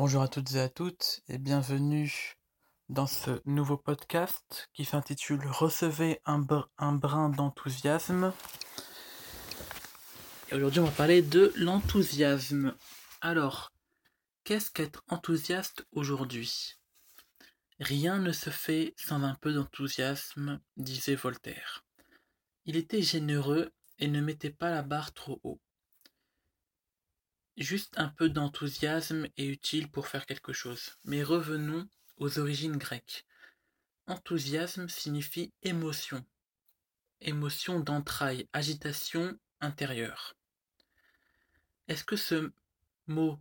Bonjour à toutes et à toutes et bienvenue dans ce nouveau podcast qui s'intitule Recevez un, brin d'enthousiasme. Aujourd'hui on va parler de l'enthousiasme. Alors, qu'est-ce qu'être enthousiaste aujourd'hui? Rien ne se fait sans un peu d'enthousiasme, disait Voltaire. Il était généreux et ne mettait pas la barre trop haut. Juste un peu d'enthousiasme est utile pour faire quelque chose. Mais revenons aux origines grecques. Enthousiasme signifie émotion. Émotion d'entrailles, agitation intérieure. Est-ce que ce mot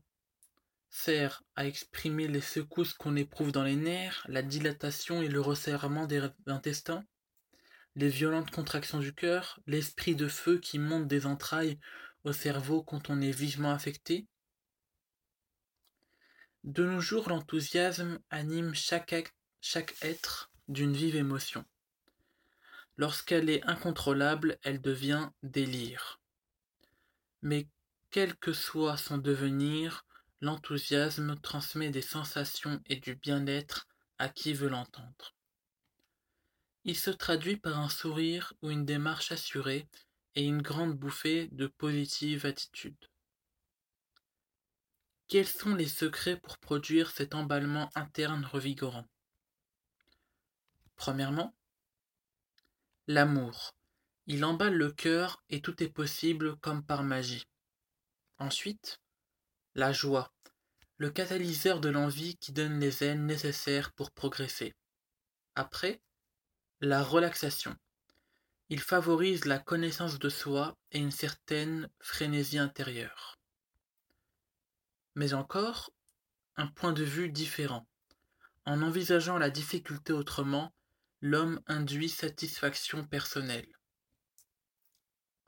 sert à exprimer les secousses qu'on éprouve dans les nerfs, la dilatation et le resserrement des intestins, les violentes contractions du cœur, l'esprit de feu qui monte des entrailles au cerveau quand on est vivement affecté De nos jours, l'enthousiasme anime chaque, chaque être d'une vive émotion. Lorsqu'elle est incontrôlable, elle devient délire. Mais quel que soit son devenir, l'enthousiasme transmet des sensations et du bien-être à qui veut l'entendre. Il se traduit par un sourire ou une démarche assurée et une grande bouffée de positive attitude. Quels sont les secrets pour produire cet emballement interne revigorant? Premièrement, l'amour. Il emballe le cœur et tout est possible comme par magie. Ensuite, la joie, le catalyseur de l'envie qui donne les ailes nécessaires pour progresser. Après, la relaxation. Il favorise la connaissance de soi et une certaine frénésie intérieure. Mais encore, un point de vue différent. En envisageant la difficulté autrement, l'homme induit satisfaction personnelle.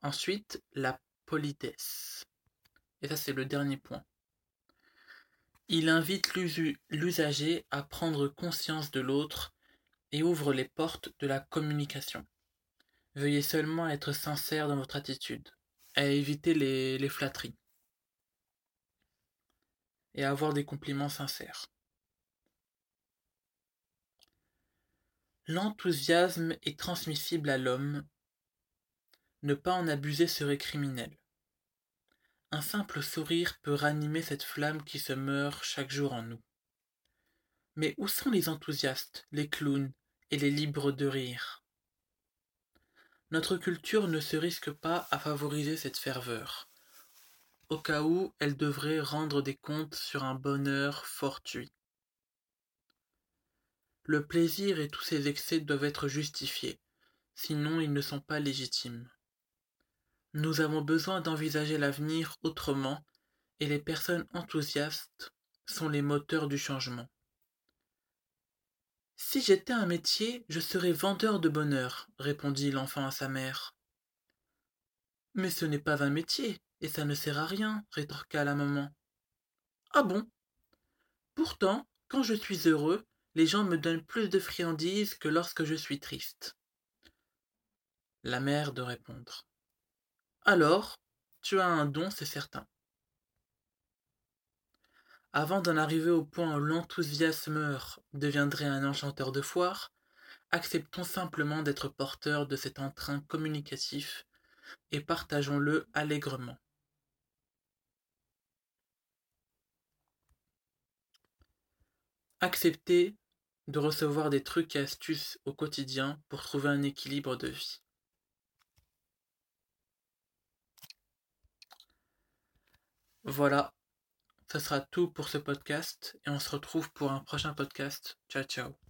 Ensuite, la politesse. Et ça, c'est le dernier point. Il invite l'usager à prendre conscience de l'autre et ouvre les portes de la communication. Veuillez seulement être sincère dans votre attitude, à éviter les, flatteries et à avoir des compliments sincères. L'enthousiasme est transmissible à l'homme. Ne pas en abuser serait criminel. Un simple sourire peut ranimer cette flamme qui se meurt chaque jour en nous. Mais où sont les enthousiastes, les clowns et les libres de rire? Notre culture ne se risque pas à favoriser cette ferveur, au cas où elle devrait rendre des comptes sur un bonheur fortuit. Le plaisir et tous ses excès doivent être justifiés, sinon ils ne sont pas légitimes. Nous avons besoin d'envisager l'avenir autrement, et les personnes enthousiastes sont les moteurs du changement. Si j'étais un métier, je serais vendeur de bonheur, répondit l'enfant à sa mère. Mais ce n'est pas un métier, et ça ne sert à rien, rétorqua la maman. Ah bon? Pourtant, quand je suis heureux, les gens me donnent plus de friandises que lorsque je suis triste. La mère de répondre. Alors, tu as un don, c'est certain. Avant d'en arriver au point où l'enthousiasmeur deviendrait un enchanteur de foire, acceptons simplement d'être porteurs de cet entrain communicatif et partageons-le allègrement. Acceptez de recevoir des trucs et astuces au quotidien pour trouver un équilibre de vie. Voilà, ça sera tout pour ce podcast et on se retrouve pour un prochain podcast. Ciao ciao.